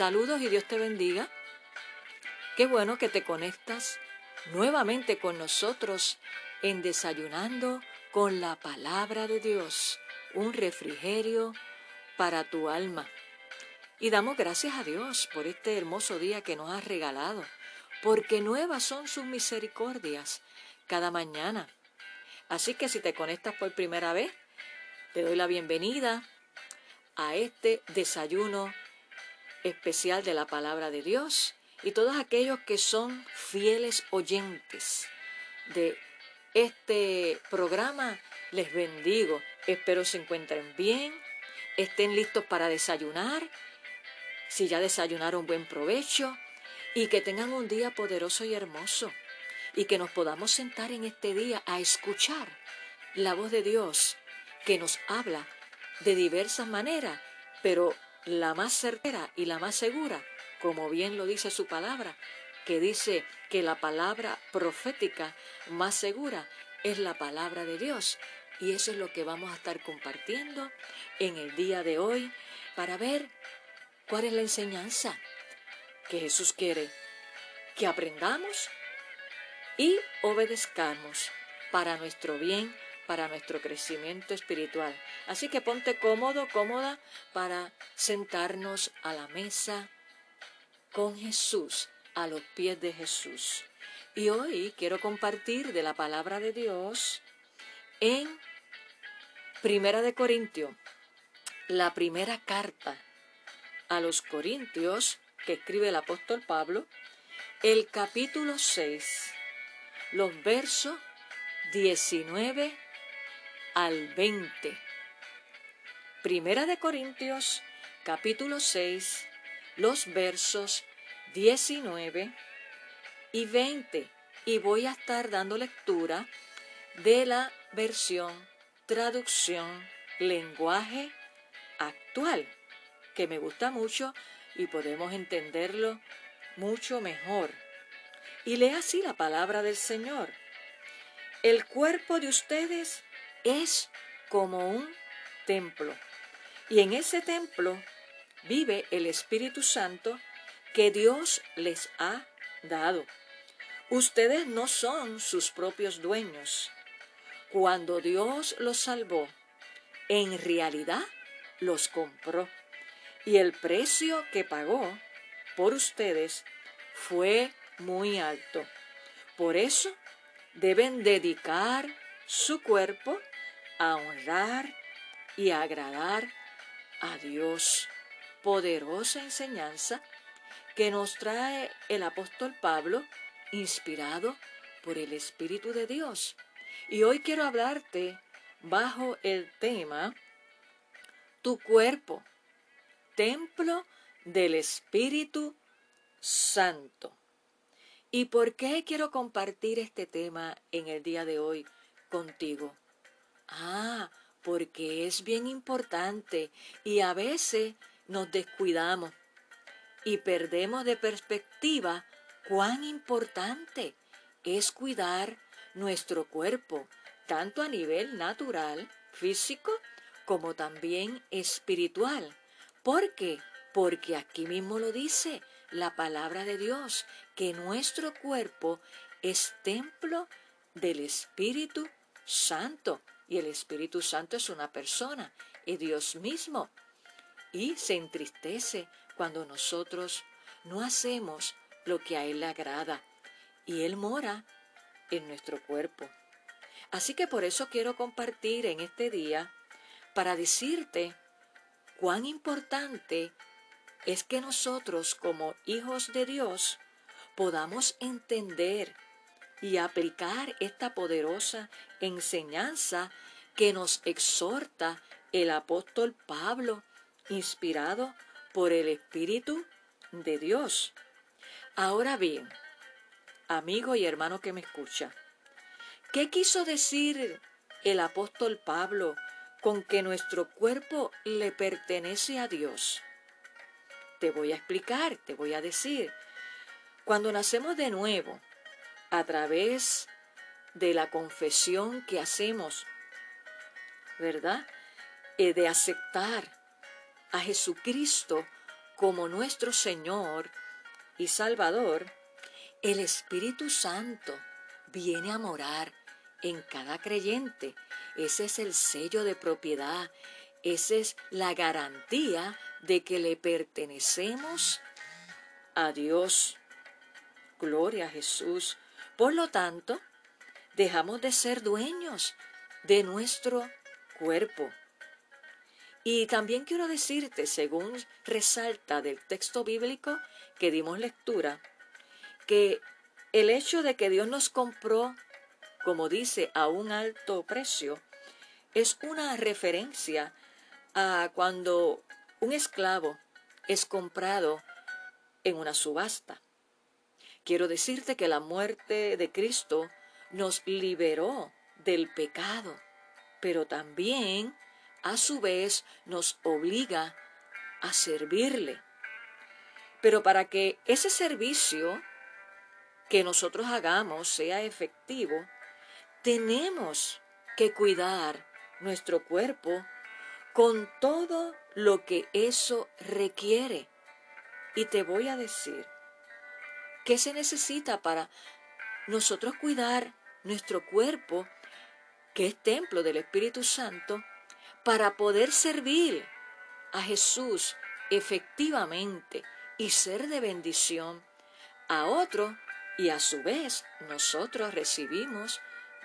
Saludos y Dios te bendiga. Qué bueno que te conectas nuevamente con nosotros en Desayunando con la Palabra de Dios, un refrigerio para tu alma. Y damos gracias a Dios por este hermoso día que nos ha regalado, porque nuevas son sus misericordias cada mañana. Así que si te conectas por primera vez, te doy la bienvenida a este desayuno especial de la palabra de Dios y todos aquellos que son fieles oyentes de este programa, les bendigo. Espero se encuentren bien, estén listos para desayunar, si ya desayunaron buen provecho y que tengan un día poderoso y hermoso y que nos podamos sentar en este día a escuchar la voz de Dios que nos habla de diversas maneras, pero la más certera y la más segura, como bien lo dice su palabra, que dice que la palabra profética más segura es la palabra de Dios. Y eso es lo que vamos a estar compartiendo en el día de hoy para ver cuál es la enseñanza que Jesús quiere que aprendamos y obedezcamos para nuestro bien para nuestro crecimiento espiritual. Así que ponte cómodo, cómoda para sentarnos a la mesa con Jesús, a los pies de Jesús. Y hoy quiero compartir de la palabra de Dios en Primera de Corintios, la primera carta a los Corintios que escribe el apóstol Pablo, el capítulo 6, los versos 19 al 20. Primera de Corintios, capítulo 6, los versos 19 y 20. Y voy a estar dando lectura de la versión traducción lenguaje actual, que me gusta mucho y podemos entenderlo mucho mejor. Y lee así la palabra del Señor. El cuerpo de ustedes es como un templo. Y en ese templo vive el Espíritu Santo que Dios les ha dado. Ustedes no son sus propios dueños. Cuando Dios los salvó, en realidad los compró. Y el precio que pagó por ustedes fue muy alto. Por eso deben dedicar su cuerpo a honrar y agradar a Dios. Poderosa enseñanza que nos trae el apóstol Pablo, inspirado por el Espíritu de Dios. Y hoy quiero hablarte bajo el tema Tu cuerpo, templo del Espíritu Santo. ¿Y por qué quiero compartir este tema en el día de hoy contigo? Ah, porque es bien importante y a veces nos descuidamos y perdemos de perspectiva cuán importante es cuidar nuestro cuerpo, tanto a nivel natural, físico, como también espiritual. ¿Por qué? Porque aquí mismo lo dice la palabra de Dios, que nuestro cuerpo es templo del Espíritu Santo y el Espíritu Santo es una persona, es Dios mismo. Y se entristece cuando nosotros no hacemos lo que a Él le agrada. Y Él mora en nuestro cuerpo. Así que por eso quiero compartir en este día para decirte cuán importante es que nosotros como hijos de Dios podamos entender y aplicar esta poderosa enseñanza que nos exhorta el apóstol Pablo, inspirado por el Espíritu de Dios. Ahora bien, amigo y hermano que me escucha, ¿qué quiso decir el apóstol Pablo con que nuestro cuerpo le pertenece a Dios? Te voy a explicar, te voy a decir. Cuando nacemos de nuevo, a través de la confesión que hacemos, ¿verdad? Eh, de aceptar a Jesucristo como nuestro Señor y Salvador, el Espíritu Santo viene a morar en cada creyente. Ese es el sello de propiedad, esa es la garantía de que le pertenecemos a Dios. Gloria a Jesús. Por lo tanto, dejamos de ser dueños de nuestro cuerpo. Y también quiero decirte, según resalta del texto bíblico que dimos lectura, que el hecho de que Dios nos compró, como dice, a un alto precio, es una referencia a cuando un esclavo es comprado en una subasta. Quiero decirte que la muerte de Cristo nos liberó del pecado, pero también a su vez nos obliga a servirle. Pero para que ese servicio que nosotros hagamos sea efectivo, tenemos que cuidar nuestro cuerpo con todo lo que eso requiere. Y te voy a decir, ¿qué se necesita para nosotros cuidar nuestro cuerpo, que es templo del Espíritu Santo, para poder servir a Jesús efectivamente y ser de bendición a otro y a su vez nosotros recibimos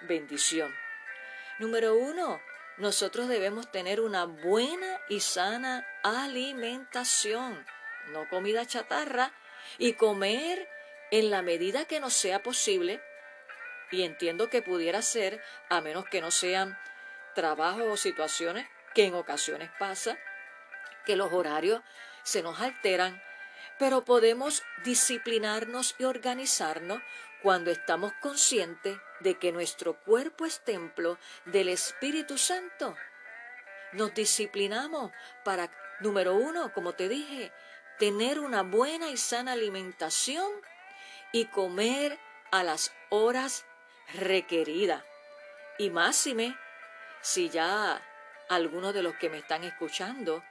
bendición. Número uno, nosotros debemos tener una buena y sana alimentación, no comida chatarra, y comer en la medida que nos sea posible, y entiendo que pudiera ser, a menos que no sean trabajos o situaciones que en ocasiones pasa, que los horarios se nos alteran, pero podemos disciplinarnos y organizarnos cuando estamos conscientes de que nuestro cuerpo es templo del Espíritu Santo. Nos disciplinamos para, número uno, como te dije, tener una buena y sana alimentación y comer a las horas requeridas. Y máxime, si ya alguno de los que me están escuchando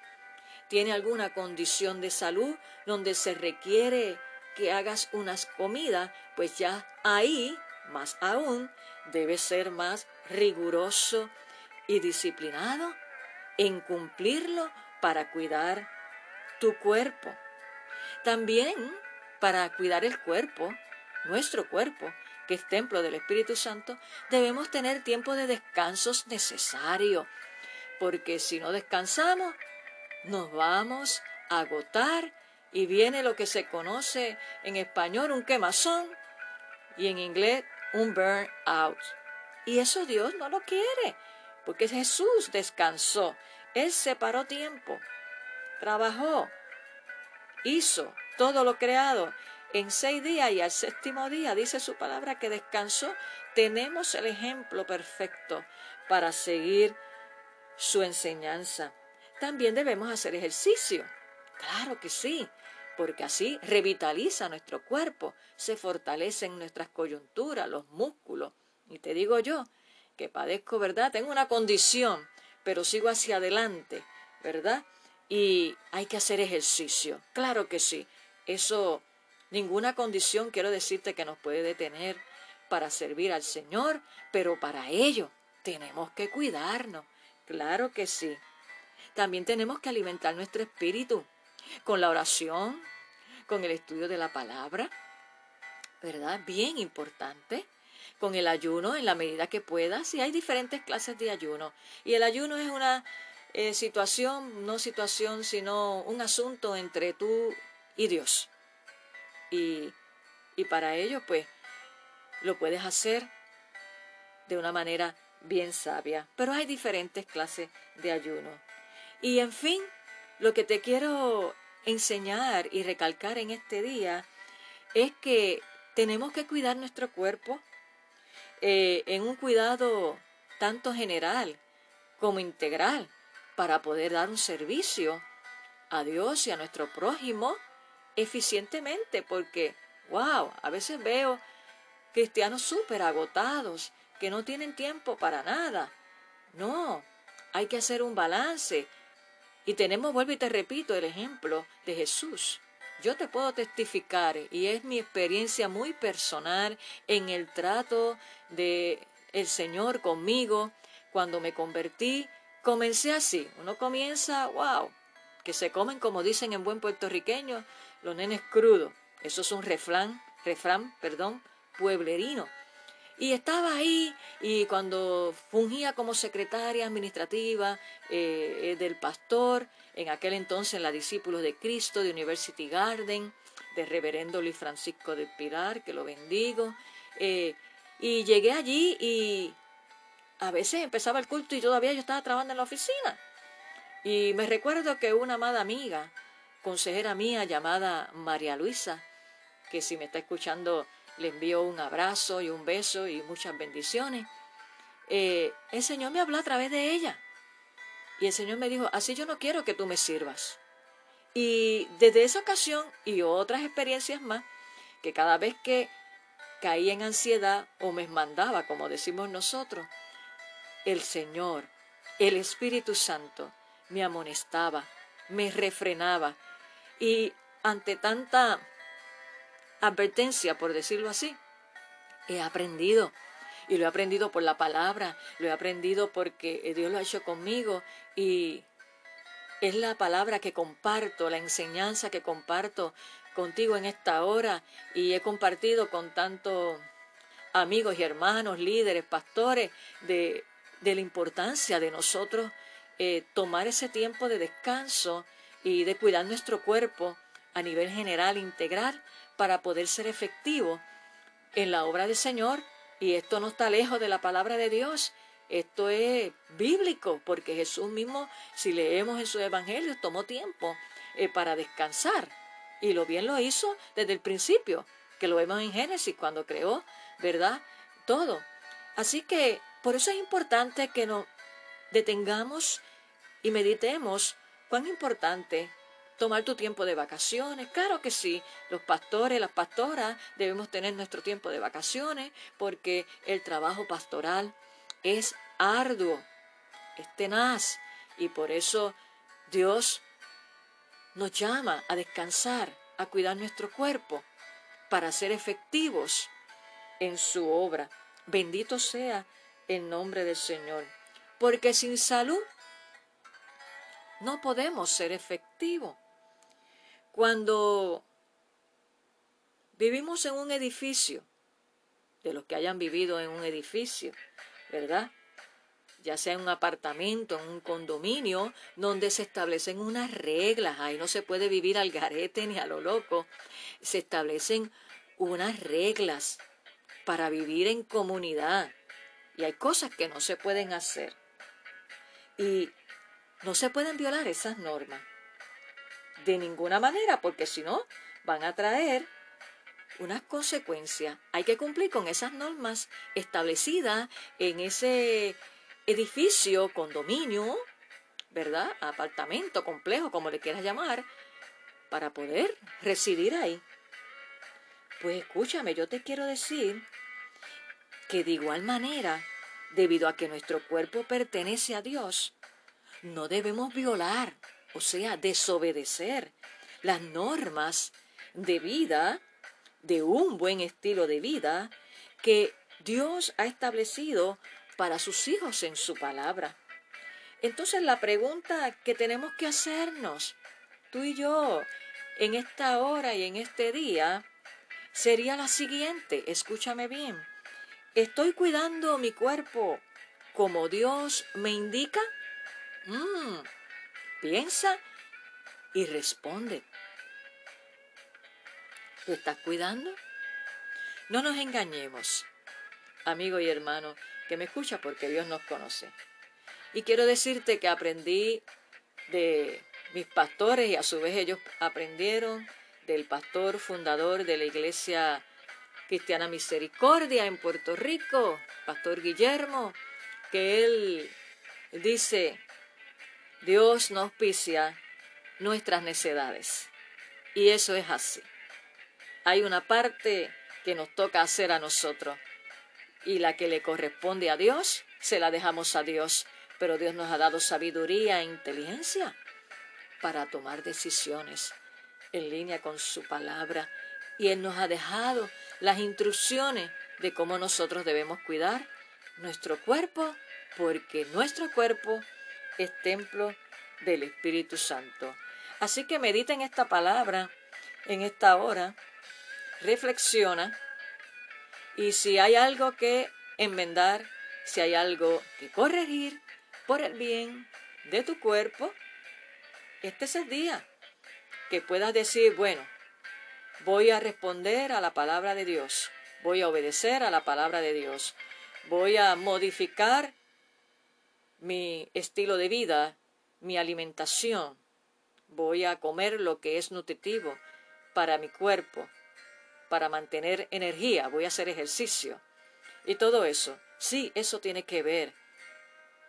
tiene alguna condición de salud donde se requiere que hagas unas comidas, pues ya ahí, más aún, debes ser más riguroso y disciplinado en cumplirlo para cuidar tu cuerpo. También para cuidar el cuerpo, nuestro cuerpo, que es templo del Espíritu Santo, debemos tener tiempo de descansos necesario, porque si no descansamos, nos vamos a agotar y viene lo que se conoce en español un quemazón y en inglés un burn out. Y eso Dios no lo quiere, porque Jesús descansó, Él separó tiempo, trabajó, hizo todo lo creado en seis días y al séptimo día dice su palabra que descansó. Tenemos el ejemplo perfecto para seguir su enseñanza. También debemos hacer ejercicio. Claro que sí porque así revitaliza nuestro cuerpo, se fortalecen nuestras coyunturas, los músculos. Y te digo yo, que padezco, ¿verdad? Tengo una condición, pero sigo hacia adelante, ¿verdad? Y hay que hacer ejercicio. Claro que sí. Eso, ninguna condición quiero decirte que nos puede detener para servir al Señor, pero para ello tenemos que cuidarnos. Claro que sí. También tenemos que alimentar nuestro espíritu con la oración, con el estudio de la palabra, ¿verdad? Bien importante. Con el ayuno en la medida que puedas. Y hay diferentes clases de ayuno. Y el ayuno es una eh, situación, no situación, sino un asunto entre tú y Dios. Y, y para ello, pues, lo puedes hacer de una manera bien sabia. Pero hay diferentes clases de ayuno. Y en fin, lo que te quiero enseñar y recalcar en este día es que tenemos que cuidar nuestro cuerpo eh, en un cuidado tanto general como integral para poder dar un servicio a Dios y a nuestro prójimo eficientemente, porque, wow, a veces veo cristianos súper agotados que no tienen tiempo para nada. No, hay que hacer un balance. Y tenemos, vuelvo y te repito, el ejemplo de Jesús. Yo te puedo testificar, y es mi experiencia muy personal en el trato de el Señor conmigo, cuando me convertí, comencé así. Uno comienza, wow, que se comen, como dicen en buen puertorriqueño, los nenes crudos. Eso es un refrán, refrán, perdón, pueblerino. Y estaba ahí y cuando fungía como secretaria administrativa eh, eh, del pastor, en aquel entonces en la Discípulos de Cristo de University Garden, de Reverendo Luis Francisco de Pilar, que lo bendigo. Eh, y llegué allí y a veces empezaba el culto y todavía yo estaba trabajando en la oficina. Y me recuerdo que una amada amiga, consejera mía llamada María Luisa, que si me está escuchando le envío un abrazo y un beso y muchas bendiciones. Eh, el Señor me habló a través de ella. Y el Señor me dijo, así yo no quiero que tú me sirvas. Y desde esa ocasión y otras experiencias más, que cada vez que caía en ansiedad o me mandaba, como decimos nosotros, el Señor, el Espíritu Santo, me amonestaba, me refrenaba. Y ante tanta advertencia, por decirlo así, he aprendido. Y lo he aprendido por la palabra, lo he aprendido porque Dios lo ha hecho conmigo y es la palabra que comparto, la enseñanza que comparto contigo en esta hora y he compartido con tantos amigos y hermanos, líderes, pastores, de, de la importancia de nosotros eh, tomar ese tiempo de descanso y de cuidar nuestro cuerpo a nivel general, integral, para poder ser efectivo en la obra del Señor. Y esto no está lejos de la palabra de Dios. Esto es bíblico, porque Jesús mismo, si leemos en sus evangelios, tomó tiempo eh, para descansar. Y lo bien lo hizo desde el principio, que lo vemos en Génesis, cuando creó, ¿verdad? Todo. Así que por eso es importante que nos detengamos y meditemos cuán importante tomar tu tiempo de vacaciones. Claro que sí, los pastores, las pastoras debemos tener nuestro tiempo de vacaciones porque el trabajo pastoral es arduo, es tenaz y por eso Dios nos llama a descansar, a cuidar nuestro cuerpo para ser efectivos en su obra. Bendito sea el nombre del Señor, porque sin salud no podemos ser efectivos. Cuando vivimos en un edificio, de los que hayan vivido en un edificio, ¿verdad? Ya sea en un apartamento, en un condominio, donde se establecen unas reglas, ahí no se puede vivir al garete ni a lo loco, se establecen unas reglas para vivir en comunidad. Y hay cosas que no se pueden hacer. Y no se pueden violar esas normas de ninguna manera, porque si no, van a traer unas consecuencias. Hay que cumplir con esas normas establecidas en ese edificio, condominio, ¿verdad? Apartamento, complejo, como le quieras llamar, para poder residir ahí. Pues escúchame, yo te quiero decir que de igual manera, debido a que nuestro cuerpo pertenece a Dios, no debemos violar o sea, desobedecer las normas de vida, de un buen estilo de vida que Dios ha establecido para sus hijos en su palabra. Entonces la pregunta que tenemos que hacernos, tú y yo, en esta hora y en este día, sería la siguiente, escúchame bien, ¿estoy cuidando mi cuerpo como Dios me indica? Mm, Piensa y responde. ¿Lo estás cuidando? No nos engañemos, amigo y hermano, que me escucha porque Dios nos conoce. Y quiero decirte que aprendí de, mis pastores y a su vez ellos aprendieron del pastor fundador de la iglesia cristiana misericordia en Puerto Rico, pastor Guillermo, que él dice, Dios no auspicia nuestras necedades. Y eso es así. Hay una parte que nos toca hacer a nosotros y la que le corresponde a Dios, se la dejamos a Dios. Pero Dios nos ha dado sabiduría e inteligencia para tomar decisiones en línea con su palabra y Él nos ha dejado las instrucciones de cómo nosotros debemos cuidar nuestro cuerpo, porque nuestro cuerpo es templo del Espíritu Santo. Así que medita en esta palabra en esta hora, reflexiona y si hay algo que enmendar, si hay algo que corregir por el bien de tu cuerpo, este es el día que puedas decir, bueno, voy a responder a la palabra de Dios, voy a obedecer a la palabra de Dios, voy a modificar mi estilo de vida, mi alimentación, voy a comer lo que es nutritivo para mi cuerpo, para mantener energía, voy a hacer ejercicio. Y todo eso, sí, eso tiene que ver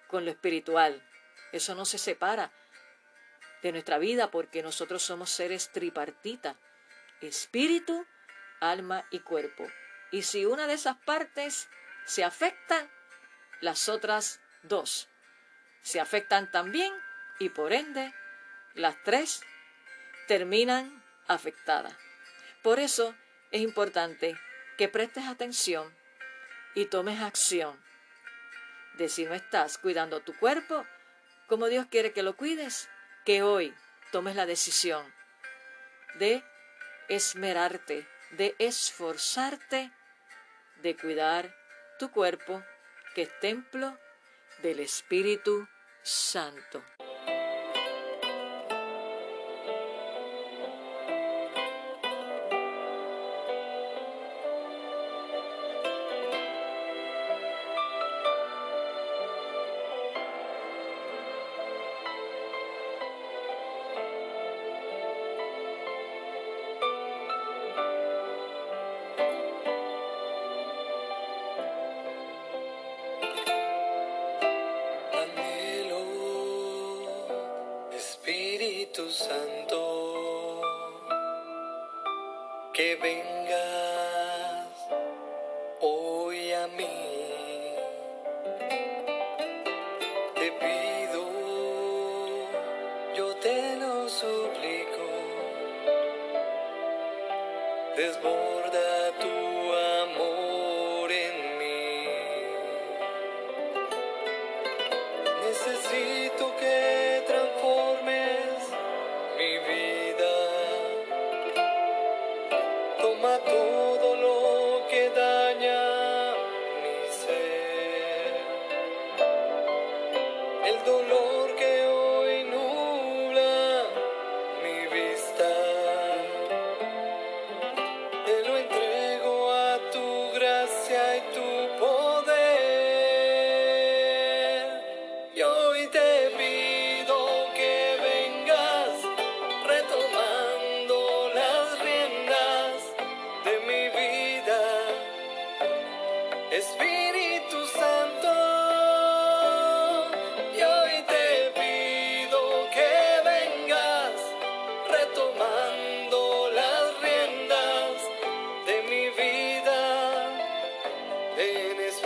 con lo espiritual. Eso no se separa de nuestra vida porque nosotros somos seres tripartitas, espíritu, alma y cuerpo. Y si una de esas partes se afecta, las otras dos se afectan también y por ende las tres terminan afectadas. Por eso es importante que prestes atención y tomes acción de si no estás cuidando tu cuerpo como Dios quiere que lo cuides, que hoy tomes la decisión de esmerarte, de esforzarte, de cuidar tu cuerpo, que es templo del Espíritu Santo. minutes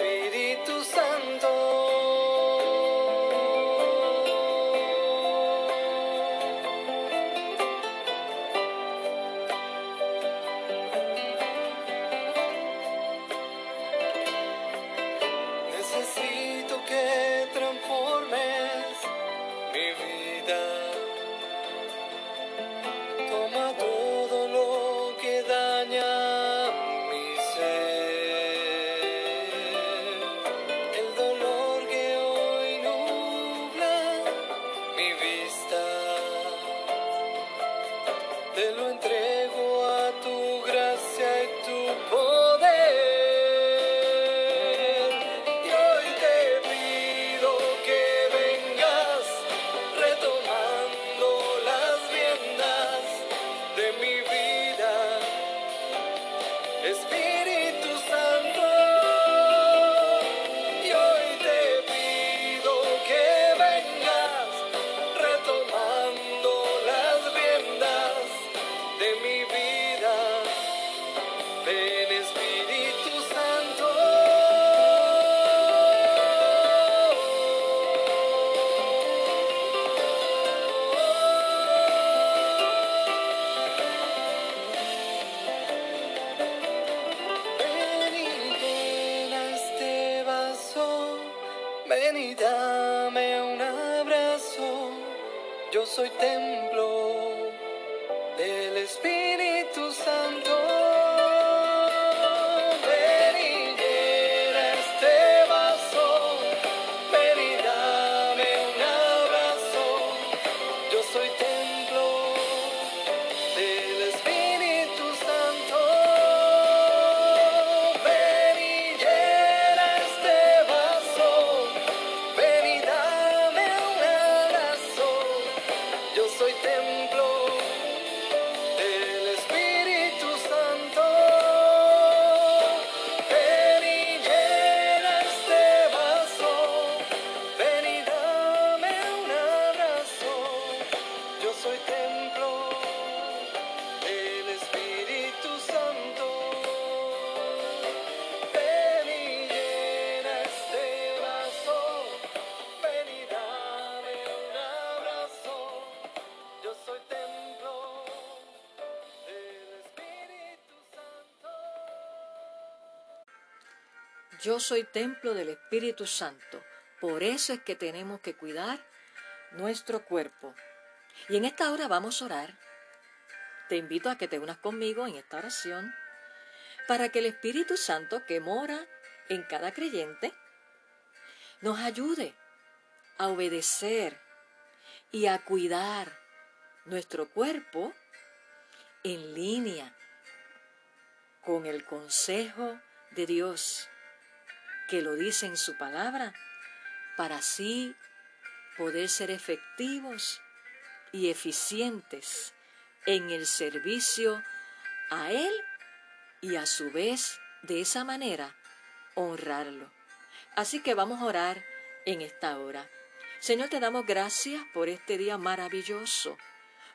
Yo soy templo del Espíritu Santo. Por eso es que tenemos que cuidar nuestro cuerpo. Y en esta hora vamos a orar. Te invito a que te unas conmigo en esta oración para que el Espíritu Santo que mora en cada creyente nos ayude a obedecer y a cuidar nuestro cuerpo en línea con el consejo de Dios que lo dice en su palabra, para así poder ser efectivos y eficientes en el servicio a Él y a su vez de esa manera honrarlo. Así que vamos a orar en esta hora. Señor, te damos gracias por este día maravilloso,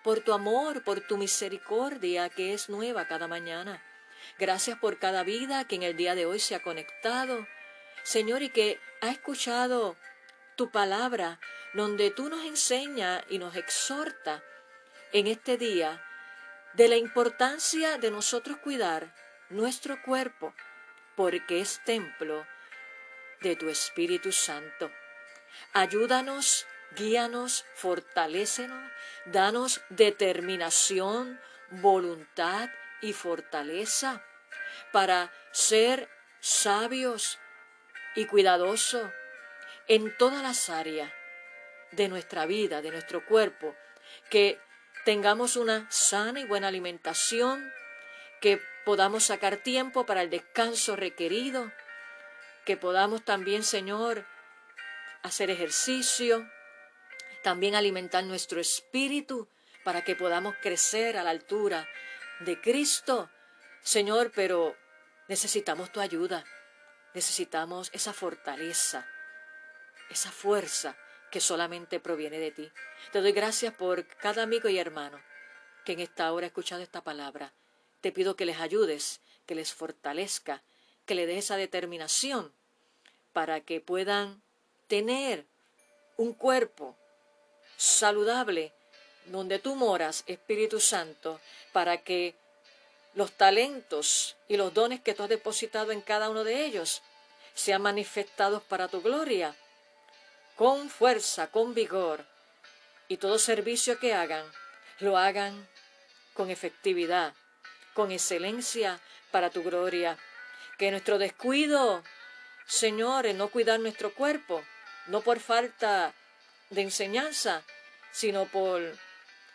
por tu amor, por tu misericordia que es nueva cada mañana. Gracias por cada vida que en el día de hoy se ha conectado Señor, y que ha escuchado tu palabra, donde tú nos enseñas y nos exhorta en este día de la importancia de nosotros cuidar nuestro cuerpo, porque es templo de tu Espíritu Santo. Ayúdanos, guíanos, fortalécenos, danos determinación, voluntad y fortaleza para ser sabios, y cuidadoso en todas las áreas de nuestra vida, de nuestro cuerpo, que tengamos una sana y buena alimentación, que podamos sacar tiempo para el descanso requerido, que podamos también, Señor, hacer ejercicio, también alimentar nuestro espíritu para que podamos crecer a la altura de Cristo. Señor, pero necesitamos tu ayuda. Necesitamos esa fortaleza, esa fuerza que solamente proviene de ti. Te doy gracias por cada amigo y hermano que en esta hora ha escuchado esta palabra. Te pido que les ayudes, que les fortalezca, que le des esa determinación para que puedan tener un cuerpo saludable donde tú moras, Espíritu Santo, para que los talentos y los dones que tú has depositado en cada uno de ellos sean manifestados para tu gloria, con fuerza, con vigor, y todo servicio que hagan, lo hagan con efectividad, con excelencia para tu gloria. Que nuestro descuido, Señor, en no cuidar nuestro cuerpo, no por falta de enseñanza, sino por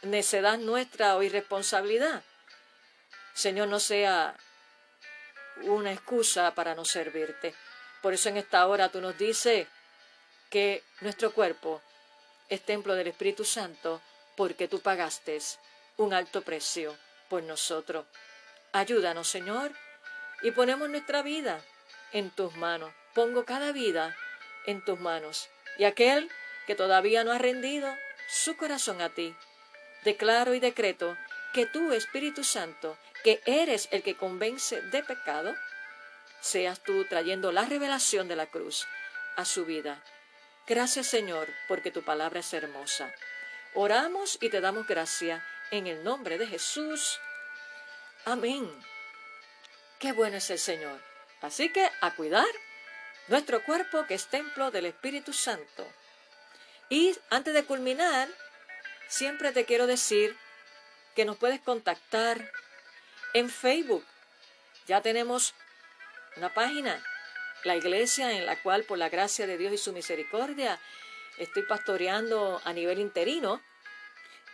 necedad nuestra o irresponsabilidad, Señor, no sea una excusa para no servirte. Por eso en esta hora tú nos dices que nuestro cuerpo es templo del Espíritu Santo porque tú pagaste un alto precio por nosotros. Ayúdanos, Señor, y ponemos nuestra vida en tus manos. Pongo cada vida en tus manos. Y aquel que todavía no ha rendido su corazón a ti, declaro y decreto que tú, Espíritu Santo, que eres el que convence de pecado, seas tú trayendo la revelación de la cruz a su vida. Gracias Señor, porque tu palabra es hermosa. Oramos y te damos gracia en el nombre de Jesús. Amén. Qué bueno es el Señor. Así que a cuidar nuestro cuerpo que es templo del Espíritu Santo. Y antes de culminar, siempre te quiero decir que nos puedes contactar en Facebook. Ya tenemos una página, la iglesia en la cual por la gracia de Dios y su misericordia estoy pastoreando a nivel interino,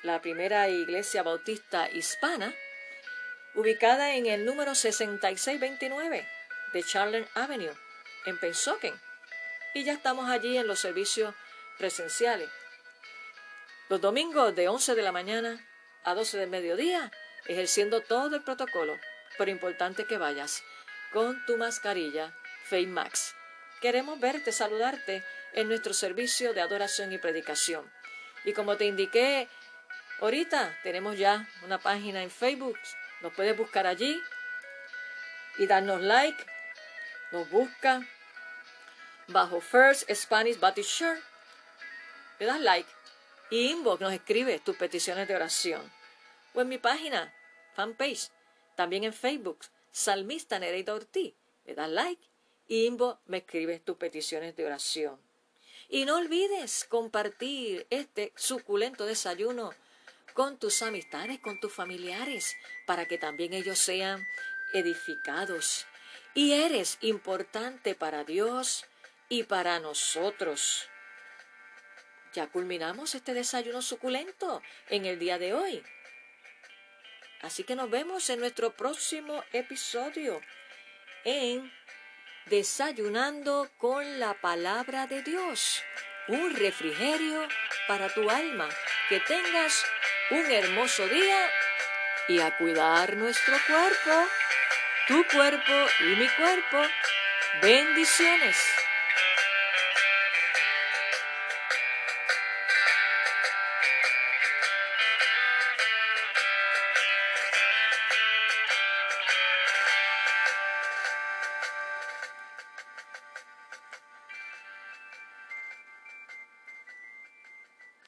la primera iglesia bautista hispana, ubicada en el número 6629 de Charlotte Avenue, en Pensoken. Y ya estamos allí en los servicios presenciales. Los domingos de 11 de la mañana a 12 del mediodía, ejerciendo todo el protocolo, pero importante que vayas con tu mascarilla Face Max. Queremos verte, saludarte en nuestro servicio de adoración y predicación. Y como te indiqué ahorita, tenemos ya una página en Facebook, nos puedes buscar allí y darnos like, nos busca bajo First Spanish Baptist Church, le das like y inbox nos escribe tus peticiones de oración. O en mi página, fanpage, también en Facebook, Salmista Nereida Ortiz. Le das like y inbox me escribes tus peticiones de oración. Y no olvides compartir este suculento desayuno con tus amistades, con tus familiares, para que también ellos sean edificados. Y eres importante para Dios y para nosotros. Ya culminamos este desayuno suculento en el día de hoy. Así que nos vemos en nuestro próximo episodio en Desayunando con la palabra de Dios. Un refrigerio para tu alma. Que tengas un hermoso día y a cuidar nuestro cuerpo, tu cuerpo y mi cuerpo. Bendiciones.